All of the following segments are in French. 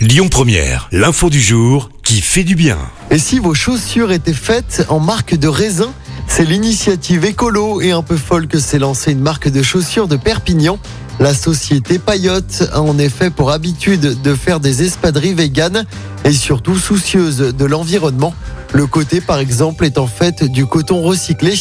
Lyon Première, l'info du jour qui fait du bien. Et si vos chaussures étaient faites en marque de raisin C'est l'initiative écolo et un peu folle que s'est lancée une marque de chaussures de Perpignan. La société Payotte a en effet pour habitude de faire des espadrilles véganes et surtout soucieuse de l'environnement. Le côté par exemple est en fait du coton recyclé.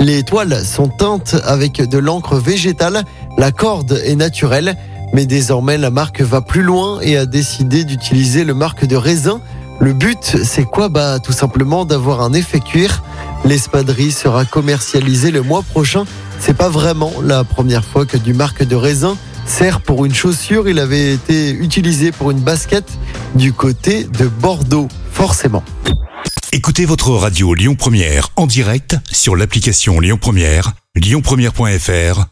Les toiles sont teintes avec de l'encre végétale. La corde est naturelle. Mais désormais, la marque va plus loin et a décidé d'utiliser le marque de raisin. Le but, c'est quoi? Bah, tout simplement d'avoir un effet cuir. L'espadrille sera commercialisée le mois prochain. C'est pas vraiment la première fois que du marque de raisin sert pour une chaussure. Il avait été utilisé pour une basket du côté de Bordeaux, forcément. Écoutez votre radio Lyon Première en direct sur l'application Lyon Première, lyonpremière.fr